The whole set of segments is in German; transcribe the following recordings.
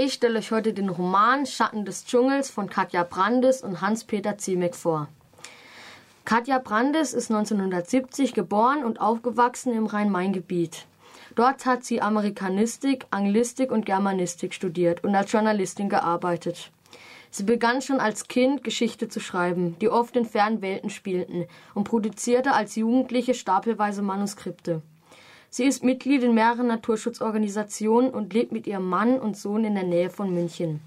Ich stelle euch heute den Roman Schatten des Dschungels von Katja Brandes und Hans-Peter Ziemek vor. Katja Brandes ist 1970 geboren und aufgewachsen im Rhein-Main-Gebiet. Dort hat sie Amerikanistik, Anglistik und Germanistik studiert und als Journalistin gearbeitet. Sie begann schon als Kind Geschichte zu schreiben, die oft in fernen Welten spielten, und produzierte als Jugendliche stapelweise Manuskripte. Sie ist Mitglied in mehreren Naturschutzorganisationen und lebt mit ihrem Mann und Sohn in der Nähe von München.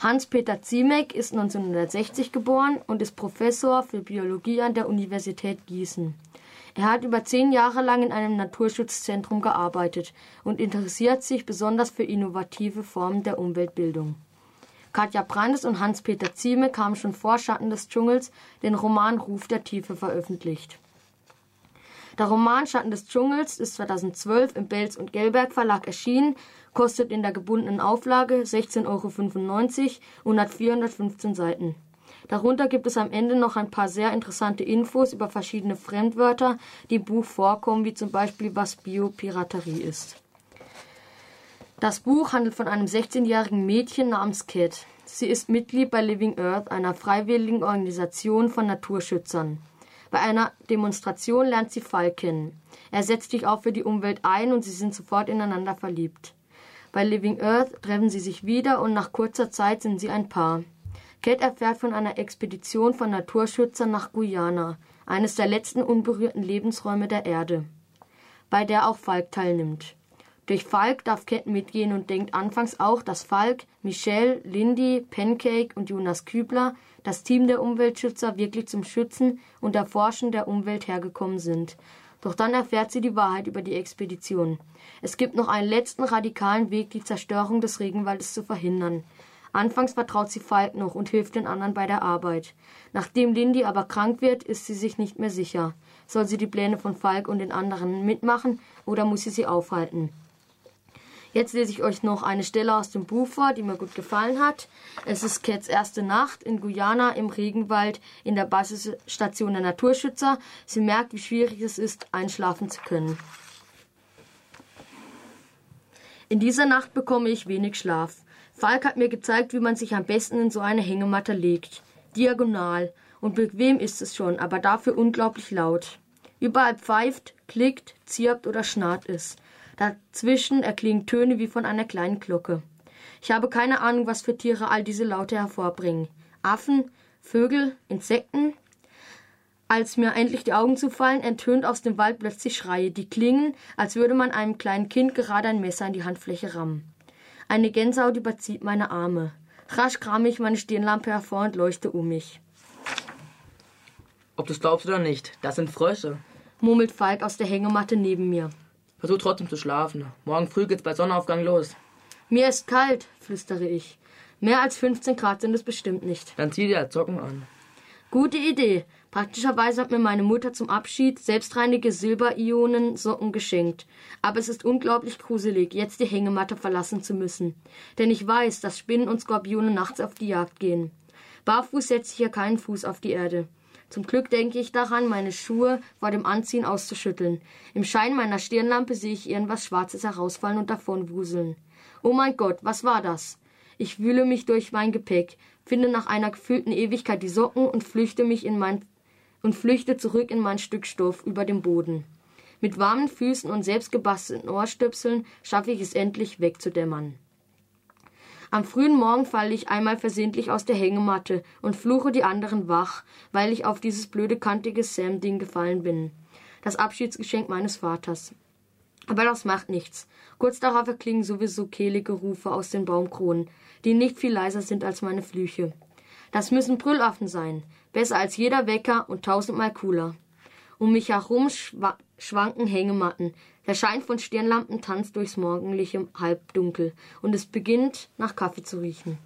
Hans-Peter Ziemek ist 1960 geboren und ist Professor für Biologie an der Universität Gießen. Er hat über zehn Jahre lang in einem Naturschutzzentrum gearbeitet und interessiert sich besonders für innovative Formen der Umweltbildung. Katja Brandes und Hans-Peter Ziemek haben schon vor Schatten des Dschungels den Roman Ruf der Tiefe veröffentlicht. Der Roman Schatten des Dschungels ist 2012 im Belz und Gelberg Verlag erschienen, kostet in der gebundenen Auflage 16,95 Euro und hat 415 Seiten. Darunter gibt es am Ende noch ein paar sehr interessante Infos über verschiedene Fremdwörter, die im Buch vorkommen, wie zum Beispiel was Biopiraterie ist. Das Buch handelt von einem 16-jährigen Mädchen namens Kat. Sie ist Mitglied bei Living Earth, einer freiwilligen Organisation von Naturschützern. Bei einer Demonstration lernt sie Falk kennen. Er setzt sich auch für die Umwelt ein und sie sind sofort ineinander verliebt. Bei Living Earth treffen sie sich wieder und nach kurzer Zeit sind sie ein Paar. Kate erfährt von einer Expedition von Naturschützern nach Guyana, eines der letzten unberührten Lebensräume der Erde, bei der auch Falk teilnimmt. Durch Falk darf Kate mitgehen und denkt anfangs auch, dass Falk, Michelle, Lindy, Pancake und Jonas Kübler das Team der Umweltschützer wirklich zum Schützen und Erforschen der Umwelt hergekommen sind. Doch dann erfährt sie die Wahrheit über die Expedition. Es gibt noch einen letzten radikalen Weg, die Zerstörung des Regenwaldes zu verhindern. Anfangs vertraut sie Falk noch und hilft den anderen bei der Arbeit. Nachdem Lindy aber krank wird, ist sie sich nicht mehr sicher. Soll sie die Pläne von Falk und den anderen mitmachen oder muss sie sie aufhalten? Jetzt lese ich euch noch eine Stelle aus dem Buch vor, die mir gut gefallen hat. Es ist Cats erste Nacht in Guyana im Regenwald in der Basisstation der Naturschützer. Sie merkt, wie schwierig es ist, einschlafen zu können. In dieser Nacht bekomme ich wenig Schlaf. Falk hat mir gezeigt, wie man sich am besten in so eine Hängematte legt. Diagonal. Und bequem ist es schon, aber dafür unglaublich laut. Überall pfeift, klickt, zirpt oder schnarrt es. Dazwischen erklingen Töne wie von einer kleinen Glocke. Ich habe keine Ahnung, was für Tiere all diese Laute hervorbringen. Affen, Vögel, Insekten. Als mir endlich die Augen zufallen, entönt aus dem Wald plötzlich Schreie, die klingen, als würde man einem kleinen Kind gerade ein Messer in die Handfläche rammen. Eine Gänsehaut überzieht meine Arme. Rasch krame ich meine Stirnlampe hervor und leuchte um mich. Ob du es glaubst oder nicht, das sind Frösche, murmelt Falk aus der Hängematte neben mir. Versuch trotzdem zu schlafen. Morgen früh geht's bei Sonnenaufgang los. Mir ist kalt, flüstere ich. Mehr als 15 Grad sind es bestimmt nicht. Dann zieh dir Zocken an. Gute Idee. Praktischerweise hat mir meine Mutter zum Abschied selbstreinige Silberionen-Socken geschenkt. Aber es ist unglaublich gruselig, jetzt die Hängematte verlassen zu müssen. Denn ich weiß, dass Spinnen und Skorpione nachts auf die Jagd gehen. Barfuß setze ich hier keinen Fuß auf die Erde. Zum Glück denke ich daran, meine Schuhe vor dem Anziehen auszuschütteln. Im Schein meiner Stirnlampe sehe ich irgendwas Schwarzes herausfallen und davonwuseln. Oh mein Gott, was war das? Ich wühle mich durch mein Gepäck, finde nach einer gefühlten Ewigkeit die Socken und flüchte mich in mein und flüchte zurück in mein Stück Stoff über dem Boden. Mit warmen Füßen und selbstgebastelten Ohrstöpseln schaffe ich es endlich wegzudämmern. Am frühen Morgen falle ich einmal versehentlich aus der Hängematte und fluche die anderen wach, weil ich auf dieses blöde kantige Sam-Ding gefallen bin. Das Abschiedsgeschenk meines Vaters. Aber das macht nichts. Kurz darauf erklingen sowieso kehlige Rufe aus den Baumkronen, die nicht viel leiser sind als meine Flüche. Das müssen Brüllaffen sein. Besser als jeder Wecker und tausendmal cooler. Um mich herum schwa schwanken Hängematten, der Schein von Stirnlampen tanzt durchs morgendliche Halbdunkel und es beginnt nach Kaffee zu riechen.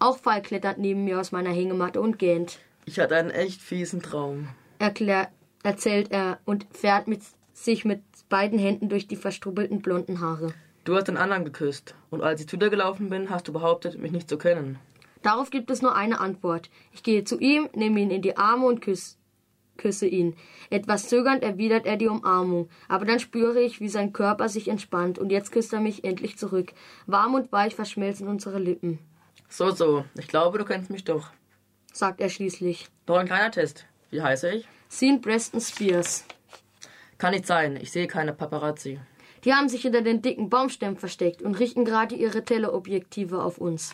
Auch Fall klettert neben mir aus meiner Hängematte und gähnt. Ich hatte einen echt fiesen Traum, Erklär, erzählt er und fährt mit sich mit beiden Händen durch die verstrubbelten blonden Haare. Du hast den anderen geküsst und als ich zu dir gelaufen bin, hast du behauptet, mich nicht zu kennen. Darauf gibt es nur eine Antwort. Ich gehe zu ihm, nehme ihn in die Arme und küsse küsse ihn. Etwas zögernd erwidert er die Umarmung, aber dann spüre ich, wie sein Körper sich entspannt und jetzt küsst er mich endlich zurück. Warm und weich verschmelzen unsere Lippen. So, so. Ich glaube, du kennst mich doch. Sagt er schließlich. Noch ein kleiner Test. Wie heiße ich? Sean Preston Spears. Kann nicht sein. Ich sehe keine Paparazzi. Die haben sich hinter den dicken Baumstämmen versteckt und richten gerade ihre Teleobjektive auf uns.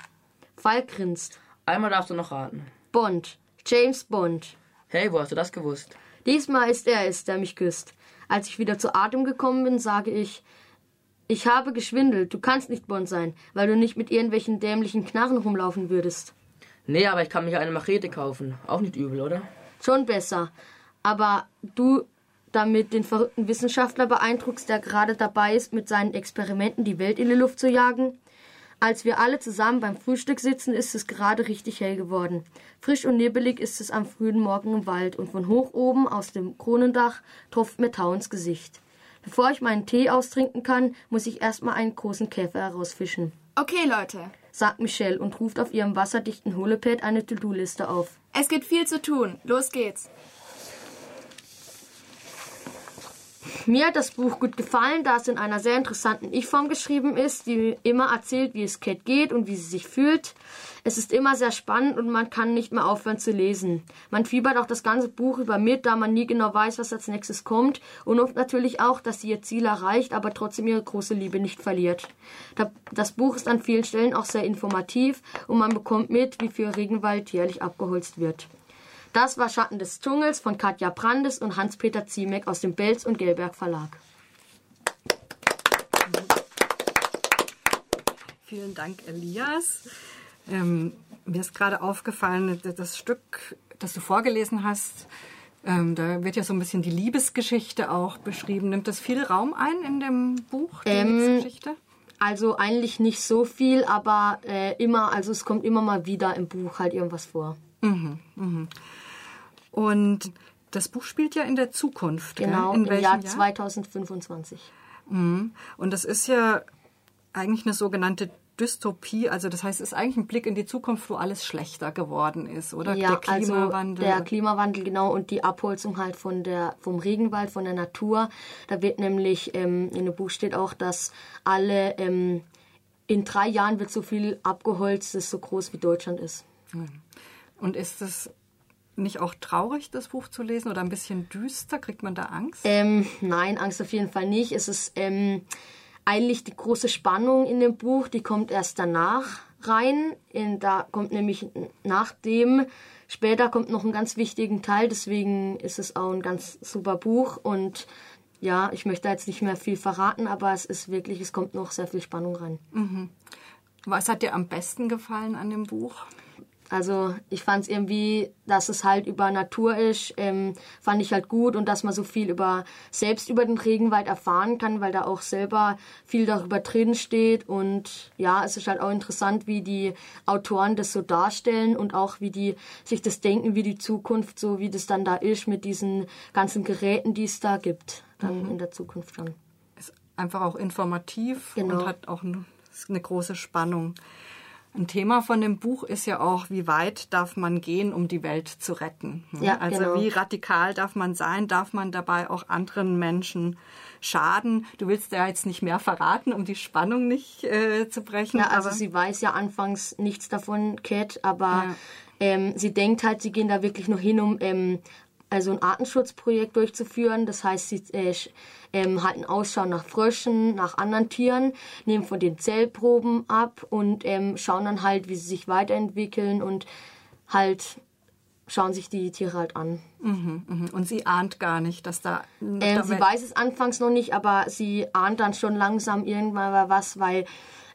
Falk grinst. Einmal darfst du noch raten. Bond. James Bond. Hey, wo hast du das gewusst? Diesmal ist er es, der mich küsst. Als ich wieder zu Atem gekommen bin, sage ich, ich habe geschwindelt. Du kannst nicht Bond sein, weil du nicht mit irgendwelchen dämlichen Knarren rumlaufen würdest. Nee, aber ich kann mir eine Machete kaufen. Auch nicht übel, oder? Schon besser. Aber du damit den verrückten Wissenschaftler beeindruckst, der gerade dabei ist, mit seinen Experimenten die Welt in die Luft zu jagen? Als wir alle zusammen beim Frühstück sitzen, ist es gerade richtig hell geworden. Frisch und nebelig ist es am frühen Morgen im Wald und von hoch oben aus dem Kronendach tropft mir Tau ins Gesicht. Bevor ich meinen Tee austrinken kann, muss ich erstmal einen großen Käfer herausfischen. Okay, Leute. Sagt Michelle und ruft auf ihrem wasserdichten Holepad eine To-Do-Liste auf. Es gibt viel zu tun. Los geht's. Mir hat das Buch gut gefallen, da es in einer sehr interessanten Ich-Form geschrieben ist, die immer erzählt, wie es Cat geht und wie sie sich fühlt. Es ist immer sehr spannend und man kann nicht mehr aufhören zu lesen. Man fiebert auch das ganze Buch über mit, da man nie genau weiß, was als nächstes kommt und hofft natürlich auch, dass sie ihr Ziel erreicht, aber trotzdem ihre große Liebe nicht verliert. Das Buch ist an vielen Stellen auch sehr informativ und man bekommt mit, wie viel Regenwald jährlich abgeholzt wird. Das war Schatten des Dschungels von Katja Brandes und Hans-Peter Ziemek aus dem Belz und Gelberg Verlag. Vielen Dank, Elias. Ähm, mir ist gerade aufgefallen, das Stück, das du vorgelesen hast, ähm, da wird ja so ein bisschen die Liebesgeschichte auch beschrieben. Nimmt das viel Raum ein in dem Buch, die ähm, Liebesgeschichte? Also eigentlich nicht so viel, aber äh, immer, also es kommt immer mal wieder im Buch halt irgendwas vor. Mhm, mhm. Und das Buch spielt ja in der Zukunft. Genau, in im Jahr, Jahr 2025. Mhm. Und das ist ja eigentlich eine sogenannte Dystopie, also das heißt, es ist eigentlich ein Blick in die Zukunft, wo alles schlechter geworden ist, oder? Ja, der also Klimawandel. Also der Klimawandel, genau, und die Abholzung halt von der, vom Regenwald, von der Natur. Da wird nämlich, ähm, in dem Buch steht auch, dass alle, ähm, in drei Jahren wird so viel abgeholzt, das so groß wie Deutschland ist. Und ist das nicht auch traurig, das Buch zu lesen oder ein bisschen düster? Kriegt man da Angst? Ähm, nein, Angst auf jeden Fall nicht. Es ist ähm, eigentlich die große Spannung in dem Buch, die kommt erst danach rein. In, da kommt nämlich nach dem, später kommt noch ein ganz wichtigen Teil, deswegen ist es auch ein ganz super Buch und ja, ich möchte jetzt nicht mehr viel verraten, aber es ist wirklich, es kommt noch sehr viel Spannung rein. Mhm. Was hat dir am besten gefallen an dem Buch? Also ich fand es irgendwie, dass es halt über Natur ist, ähm, fand ich halt gut und dass man so viel über selbst über den Regenwald erfahren kann, weil da auch selber viel darüber drin steht und ja, es ist halt auch interessant, wie die Autoren das so darstellen und auch wie die sich das denken, wie die Zukunft so, wie das dann da ist mit diesen ganzen Geräten, die es da gibt, dann mhm. in der Zukunft schon. Ist einfach auch informativ genau. und hat auch eine große Spannung. Ein Thema von dem Buch ist ja auch, wie weit darf man gehen, um die Welt zu retten. Ja, also genau. wie radikal darf man sein, darf man dabei auch anderen Menschen schaden. Du willst ja jetzt nicht mehr verraten, um die Spannung nicht äh, zu brechen. Ja, also sie weiß ja anfangs nichts davon, Cat, aber ja. ähm, sie denkt halt, sie gehen da wirklich nur hin, um ähm, also ein Artenschutzprojekt durchzuführen. Das heißt, sie äh, ähm, halten Ausschau nach Fröschen, nach anderen Tieren, nehmen von den Zellproben ab und ähm, schauen dann halt, wie sie sich weiterentwickeln und halt schauen sich die Tiere halt an. Mhm, mh. Und sie ahnt gar nicht, dass da. Ähm, sie weiß es anfangs noch nicht, aber sie ahnt dann schon langsam irgendwann was, weil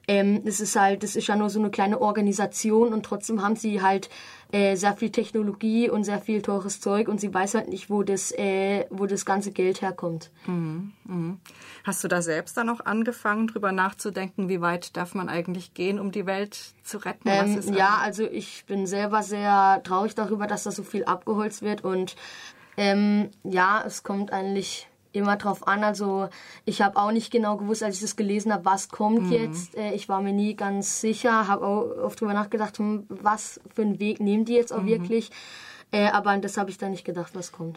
ähm, es ist halt, das ist ja nur so eine kleine Organisation und trotzdem haben sie halt äh, sehr viel Technologie und sehr viel teures Zeug und sie weiß halt nicht, wo das, äh, wo das ganze Geld herkommt. Mhm, mh. Hast du da selbst dann auch angefangen, drüber nachzudenken, wie weit darf man eigentlich gehen, um die Welt zu retten? Ähm, ja, also ich bin selber sehr traurig darüber, dass da so viel abgeholzt wird und ähm, ja, es kommt eigentlich immer drauf an. Also ich habe auch nicht genau gewusst, als ich das gelesen habe, was kommt mhm. jetzt. Äh, ich war mir nie ganz sicher, habe auch oft drüber nachgedacht, hm, was für einen Weg nehmen die jetzt auch mhm. wirklich. Äh, aber das habe ich dann nicht gedacht, was kommt.